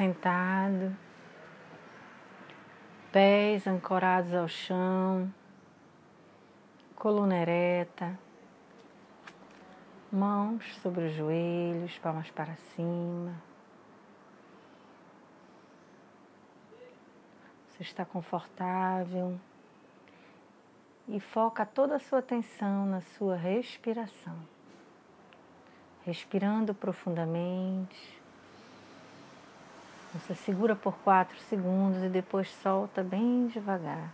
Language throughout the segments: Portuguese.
sentado, pés ancorados ao chão, coluna ereta, mãos sobre os joelhos, palmas para cima. Você está confortável e foca toda a sua atenção na sua respiração. Respirando profundamente você segura por quatro segundos e depois solta bem devagar.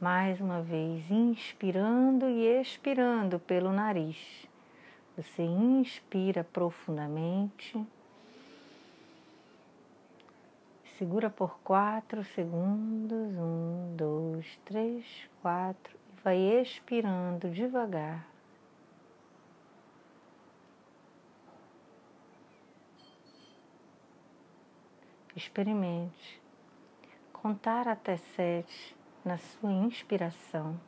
Mais uma vez, inspirando e expirando pelo nariz. Você inspira profundamente. Segura por quatro segundos. Um, dois, três, quatro. E vai expirando devagar. Experimente contar até sete na sua inspiração,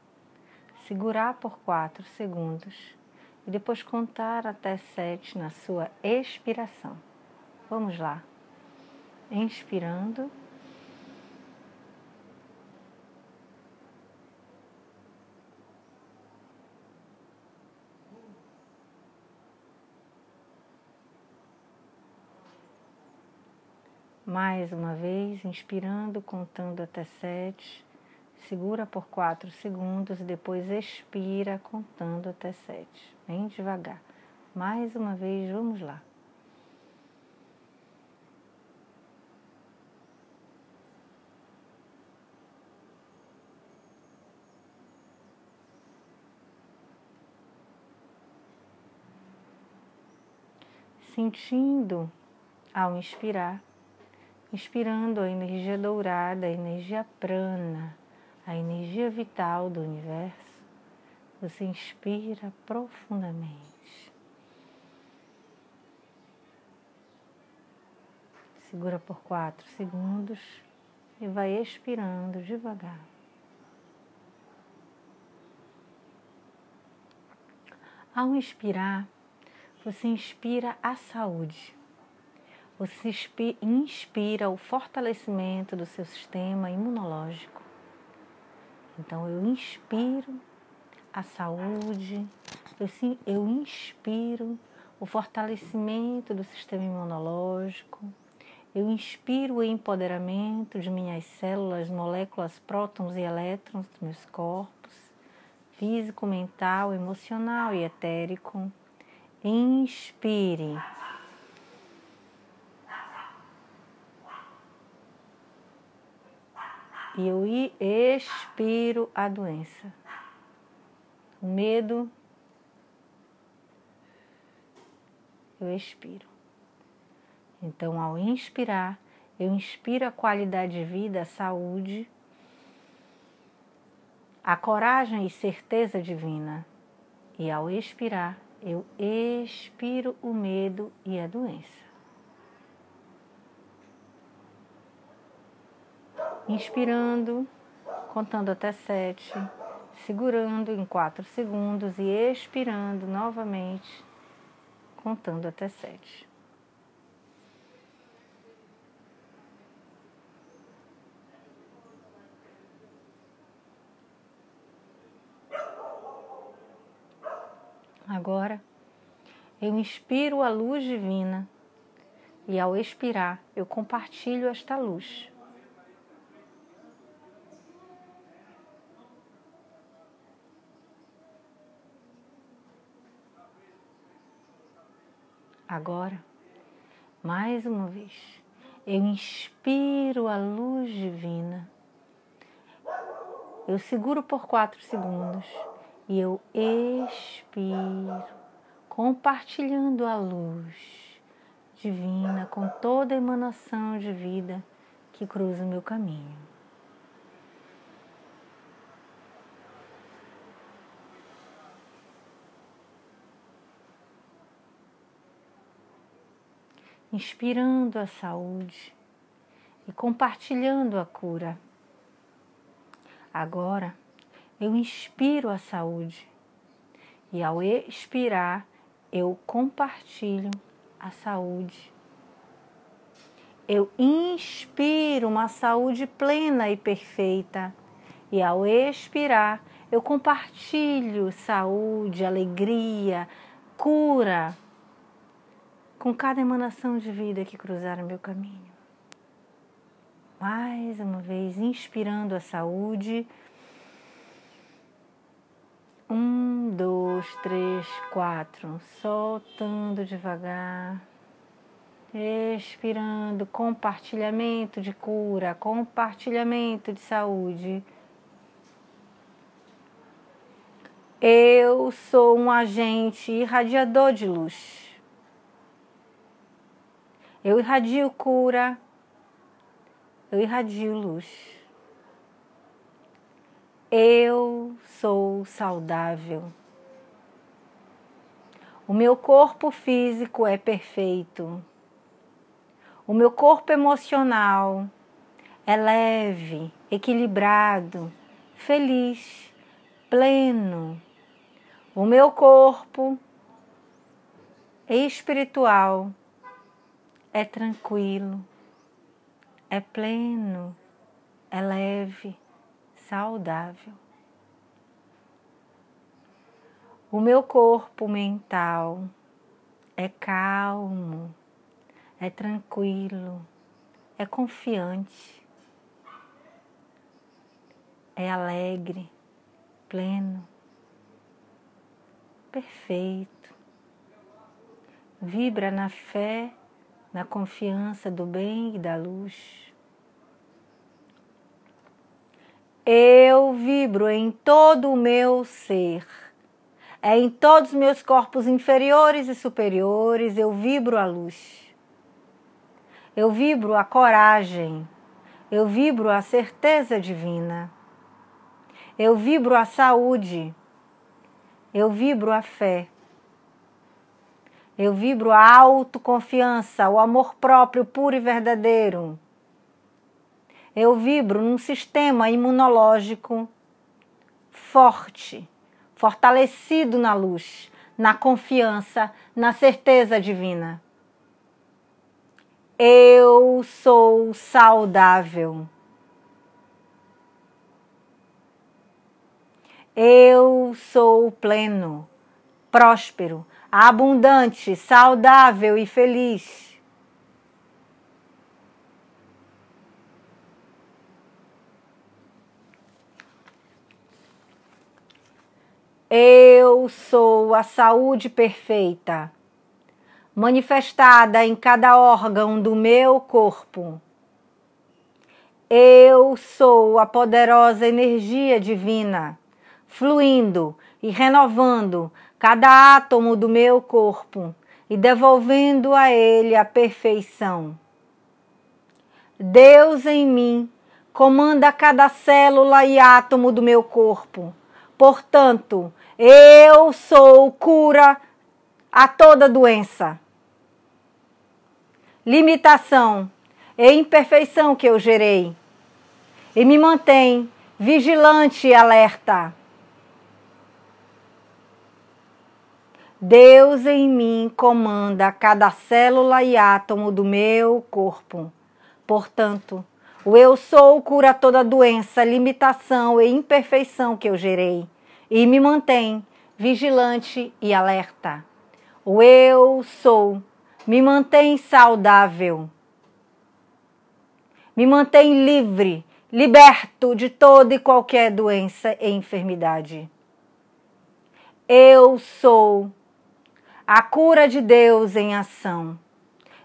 segurar por quatro segundos e depois contar até sete na sua expiração. Vamos lá. Inspirando. Mais uma vez, inspirando, contando até sete. Segura por quatro segundos depois expira, contando até sete. Bem devagar. Mais uma vez, vamos lá. Sentindo ao inspirar inspirando a energia dourada, a energia prana, a energia vital do universo. Você inspira profundamente. Segura por quatro segundos e vai expirando devagar. Ao inspirar, você inspira a saúde você inspira o fortalecimento do seu sistema imunológico. Então eu inspiro a saúde, eu, eu inspiro o fortalecimento do sistema imunológico, eu inspiro o empoderamento de minhas células, moléculas, prótons e elétrons dos meus corpos, físico, mental, emocional e etérico. Inspire e eu expiro a doença. O medo, eu expiro. Então, ao inspirar, eu inspiro a qualidade de vida, a saúde, a coragem e certeza divina. E ao expirar, eu expiro o medo e a doença. Inspirando, contando até sete, segurando em quatro segundos e expirando novamente, contando até sete. Agora, eu inspiro a luz divina e ao expirar, eu compartilho esta luz Agora, mais uma vez, eu inspiro a luz divina. Eu seguro por quatro segundos e eu expiro, compartilhando a luz divina com toda a emanação de vida que cruza o meu caminho. Inspirando a saúde e compartilhando a cura. Agora eu inspiro a saúde e ao expirar eu compartilho a saúde. Eu inspiro uma saúde plena e perfeita, e ao expirar, eu compartilho saúde, alegria, cura com cada emanação de vida que cruzar o meu caminho. Mais uma vez, inspirando a saúde. Um, dois, três, quatro. Soltando devagar. Expirando, compartilhamento de cura, compartilhamento de saúde. Eu sou um agente irradiador de luz. Eu irradio cura, eu irradio luz. Eu sou saudável. O meu corpo físico é perfeito. O meu corpo emocional é leve, equilibrado, feliz, pleno. O meu corpo espiritual é tranquilo, é pleno, é leve, saudável. O meu corpo mental é calmo, é tranquilo, é confiante, é alegre, pleno, perfeito. Vibra na fé, na confiança do bem e da luz. Eu vibro em todo o meu ser. É em todos os meus corpos inferiores e superiores, eu vibro a luz. Eu vibro a coragem, eu vibro a certeza divina, eu vibro a saúde, eu vibro a fé, eu vibro a autoconfiança, o amor próprio puro e verdadeiro. Eu vibro num sistema imunológico forte, fortalecido na luz, na confiança, na certeza divina. Eu sou saudável. Eu sou pleno, próspero, abundante, saudável e feliz. Eu sou a saúde perfeita manifestada em cada órgão do meu corpo. Eu sou a poderosa energia divina, fluindo e renovando cada átomo do meu corpo e devolvendo a ele a perfeição. Deus em mim comanda cada célula e átomo do meu corpo. Portanto, eu sou cura a toda doença limitação e imperfeição que eu gerei e me mantém vigilante e alerta. Deus em mim comanda cada célula e átomo do meu corpo. Portanto, o eu sou cura toda doença, limitação e imperfeição que eu gerei e me mantém vigilante e alerta. O eu sou me mantém saudável, me mantém livre, liberto de toda e qualquer doença e enfermidade. Eu sou a cura de Deus em ação,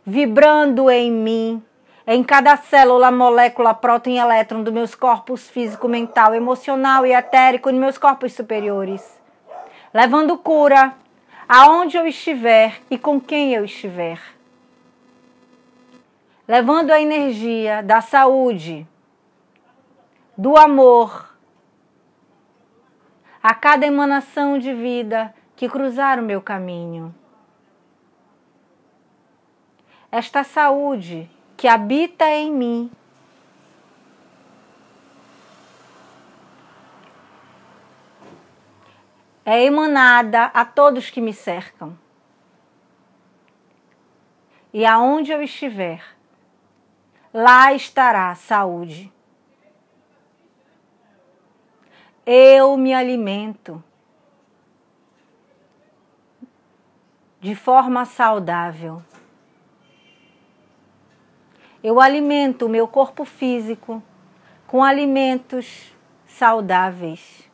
vibrando em mim, em cada célula, molécula, próton e elétron dos meus corpos físico, mental, emocional e etérico, nos meus corpos superiores, levando cura aonde eu estiver e com quem eu estiver. Levando a energia da saúde, do amor, a cada emanação de vida que cruzar o meu caminho. Esta saúde que habita em mim é emanada a todos que me cercam. e aonde eu estiver, lá estará saúde. Eu me alimento de forma saudável. Eu alimento o meu corpo físico com alimentos saudáveis.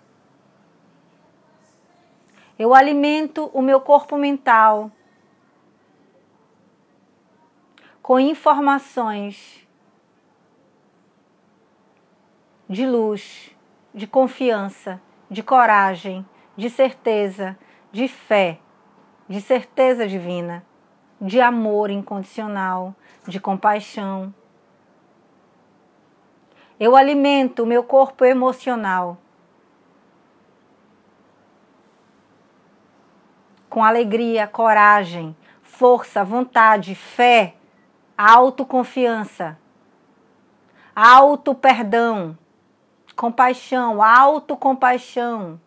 Eu alimento o meu corpo mental com informações de luz, de confiança, de coragem, de certeza, de fé, de certeza divina, de amor incondicional, de compaixão. Eu alimento o meu corpo emocional com alegria, coragem, força, vontade, fé, autoconfiança, auto-perdão, compaixão, autocompaixão.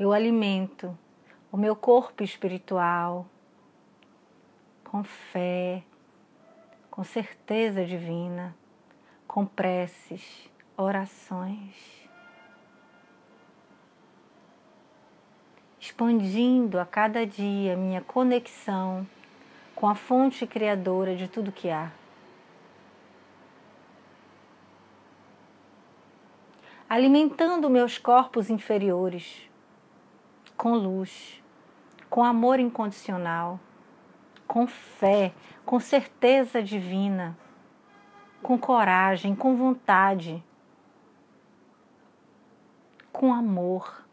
Eu alimento o meu corpo espiritual com fé, com certeza divina, com preces, orações, expandindo a cada dia minha conexão com a fonte criadora de tudo que há. Alimentando meus corpos inferiores com luz, com amor incondicional, com fé, com certeza divina, com coragem, com vontade, com amor.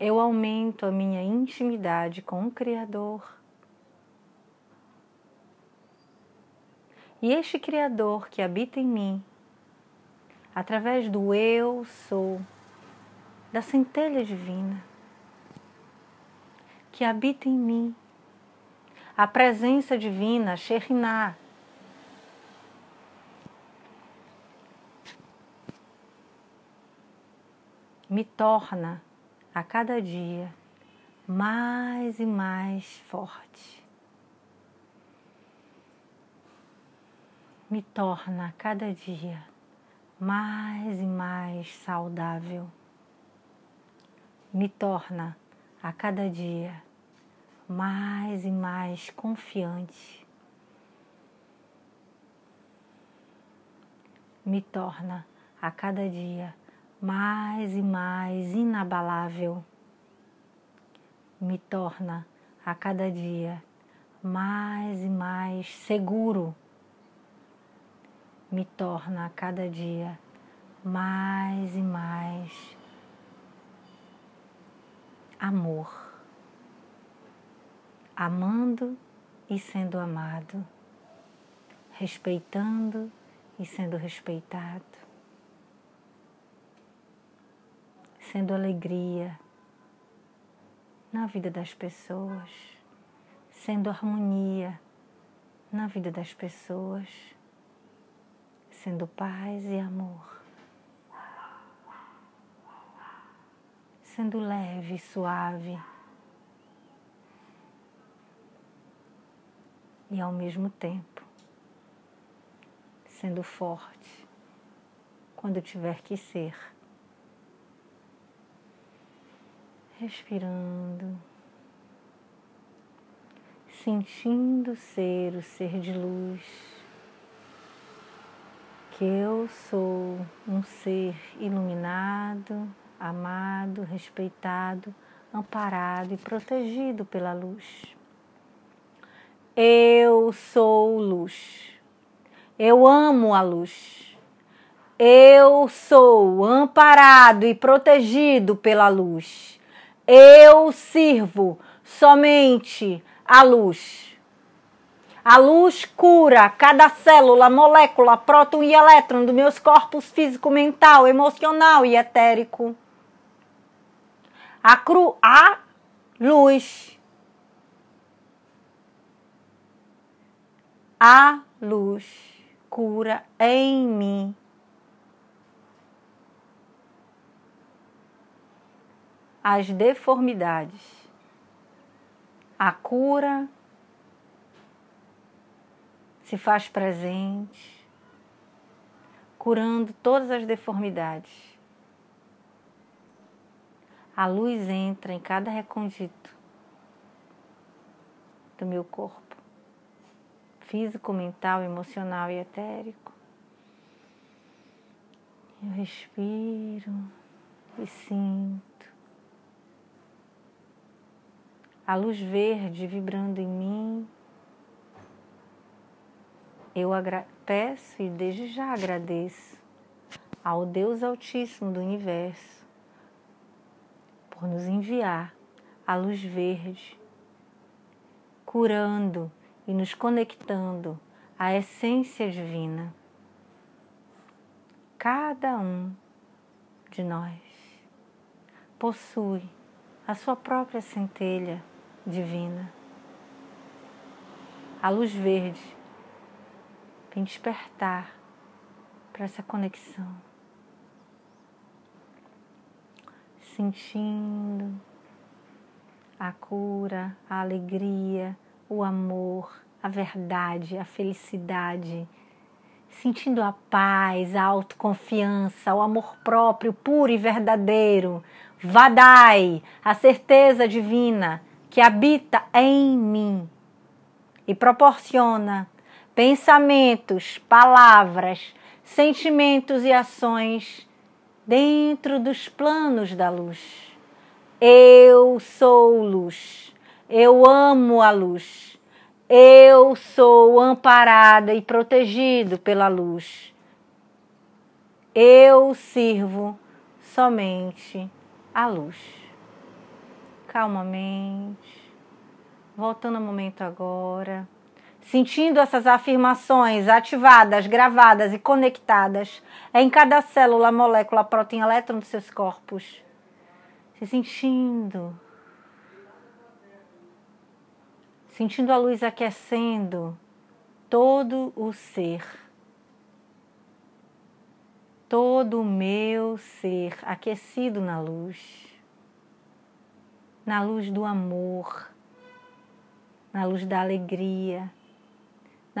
Eu aumento a minha intimidade com o Criador. E este Criador que habita em mim através do eu sou, da centelha divina que habita em mim, a presença divina, Shekhinah, me torna a cada dia mais e mais forte. Me torna a cada dia mais e mais saudável. Me torna a cada dia mais e mais confiante. Me torna a cada dia mais e mais inabalável. Me torna a cada dia mais e mais seguro me torna a cada dia mais e mais amor, amando e sendo amado, respeitando e sendo respeitado, sendo alegria na vida das pessoas, sendo harmonia na vida das pessoas sendo paz e amor, sendo leve e suave, e ao mesmo tempo sendo forte quando tiver que ser. Respirando, sentindo ser o ser de luz que eu sou um ser iluminado, amado, respeitado, amparado e protegido pela luz. Eu sou luz. Eu amo a luz. Eu sou amparado e protegido pela luz. Eu sirvo somente a luz. A luz cura cada célula, molécula, próton e elétron dos meus corpos físico, mental, emocional e etérico. A, cru, a luz. A luz cura em mim as deformidades. A cura se faz presente, curando todas as deformidades. A luz entra em cada recôndito do meu corpo, físico, mental, emocional e etérico. Eu respiro e sinto a luz verde vibrando em mim. Eu peço e desde já agradeço ao Deus Altíssimo do Universo por nos enviar a luz verde, curando e nos conectando à essência divina. Cada um de nós possui a sua própria centelha divina. A luz verde vem despertar para essa conexão. Sentindo a cura, a alegria, o amor, a verdade, a felicidade sentindo a paz, a autoconfiança, o amor próprio puro e verdadeiro. Vadai, a certeza divina que habita em mim e proporciona pensamentos, palavras, sentimentos e ações dentro dos planos da luz. Eu sou luz, eu amo a luz. Eu sou amparada e protegido pela luz. Eu sirvo somente a luz. Calmamente, voltando ao momento agora, sentindo essas afirmações ativadas, gravadas e conectadas em cada célula, molécula, proteína, elétron dos seus corpos. Se sentindo. Sentindo a luz aquecendo todo o ser, todo o meu ser aquecido na luz, na luz do amor, na luz da alegria,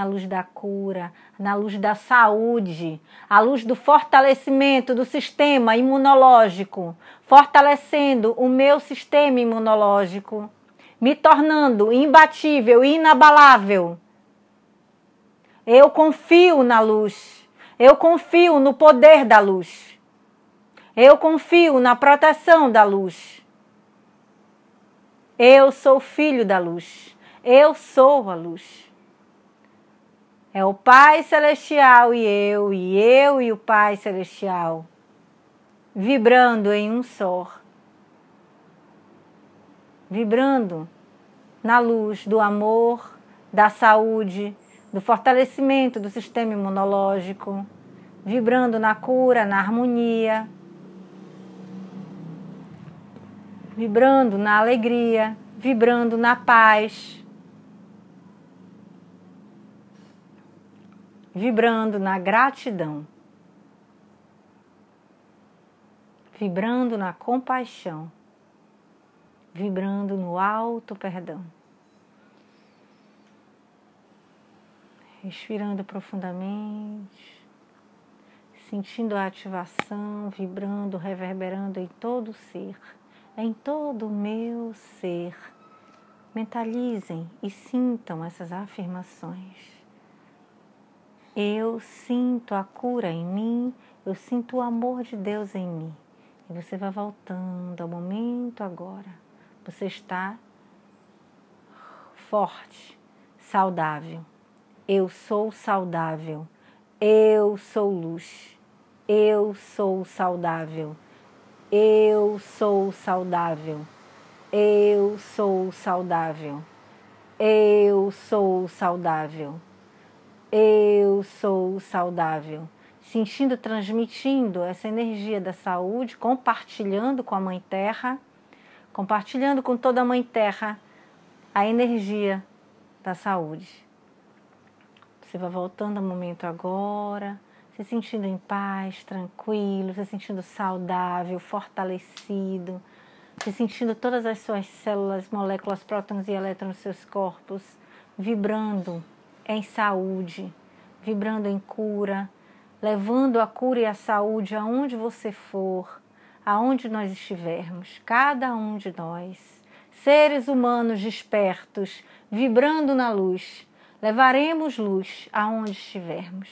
na luz da cura, na luz da saúde, a luz do fortalecimento do sistema imunológico, fortalecendo o meu sistema imunológico me tornando imbatível inabalável. Eu confio na luz. Eu confio no poder da luz. Eu confio na proteção da luz. Eu sou filho da luz. Eu sou a luz. É o Pai Celestial e eu, e eu e o Pai Celestial, vibrando em um só. Vibrando na luz do amor, da saúde, do fortalecimento do sistema imunológico, vibrando na cura, na harmonia, vibrando na alegria, vibrando na paz, vibrando na gratidão, vibrando na compaixão vibrando no alto perdão. Respirando profundamente, sentindo a ativação, vibrando, reverberando em todo o ser, em todo o meu ser. Mentalizem e sintam essas afirmações. Eu sinto a cura em mim, eu sinto o amor de Deus em mim. E você vai voltando ao momento agora. Você está forte, saudável. Eu sou saudável. Eu sou luz. Eu sou saudável. Eu sou saudável. Eu sou saudável. Eu sou saudável. Eu sou saudável. Sentindo, transmitindo essa energia da saúde, compartilhando com a Mãe Terra compartilhando com toda a Mãe Terra a energia da saúde. Você vai voltando ao momento agora, se sentindo em paz, tranquilo, se sentindo saudável, fortalecido, se sentindo todas as suas células, moléculas, prótons e elétrons nos seus corpos vibrando em saúde, vibrando em cura, levando a cura e a saúde aonde você for, aonde nós estivermos, cada um de nós, seres humanos despertos, vibrando na luz, levaremos luz aonde estivermos.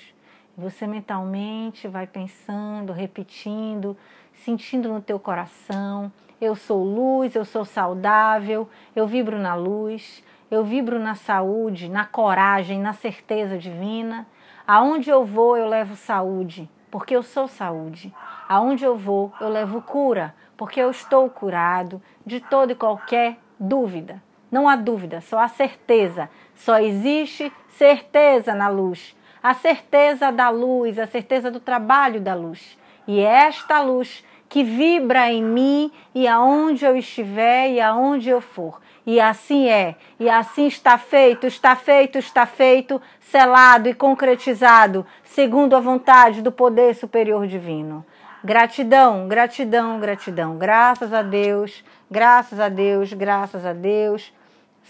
Você mentalmente vai pensando, repetindo, sentindo no teu coração, eu sou luz, eu sou saudável, eu vibro na luz, eu vibro na saúde, na coragem, na certeza divina. Aonde eu vou, eu levo saúde, porque eu sou saúde. Aonde eu vou, eu levo cura, porque eu estou curado de toda e qualquer dúvida. Não há dúvida, só há certeza. Só existe certeza na luz. A certeza da luz, a certeza do trabalho da luz. E é esta luz que vibra em mim e aonde eu estiver e aonde eu for. E assim é, e assim está feito, está feito, está feito, selado e concretizado, segundo a vontade do poder superior divino. Gratidão, gratidão, gratidão. Graças a Deus, graças a Deus, graças a Deus.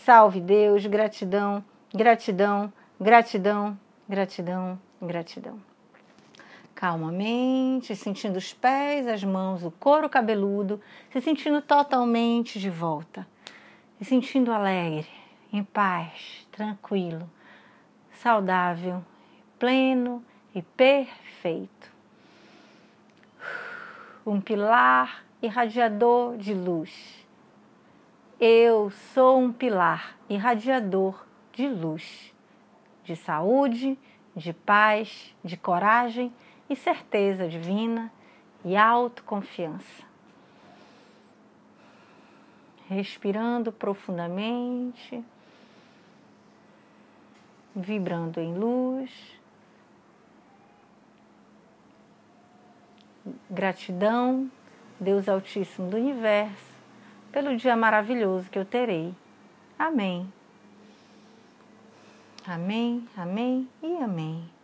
Salve Deus, gratidão, gratidão, gratidão, gratidão, gratidão calmamente, sentindo os pés, as mãos, o couro cabeludo, se sentindo totalmente de volta, se sentindo alegre, em paz, tranquilo, saudável, pleno e perfeito. Um pilar irradiador de luz. Eu sou um pilar irradiador de luz, de saúde, de paz, de coragem e certeza divina e autoconfiança. Respirando profundamente, vibrando em luz. Gratidão, Deus Altíssimo do Universo, pelo dia maravilhoso que eu terei. Amém. Amém, amém e amém.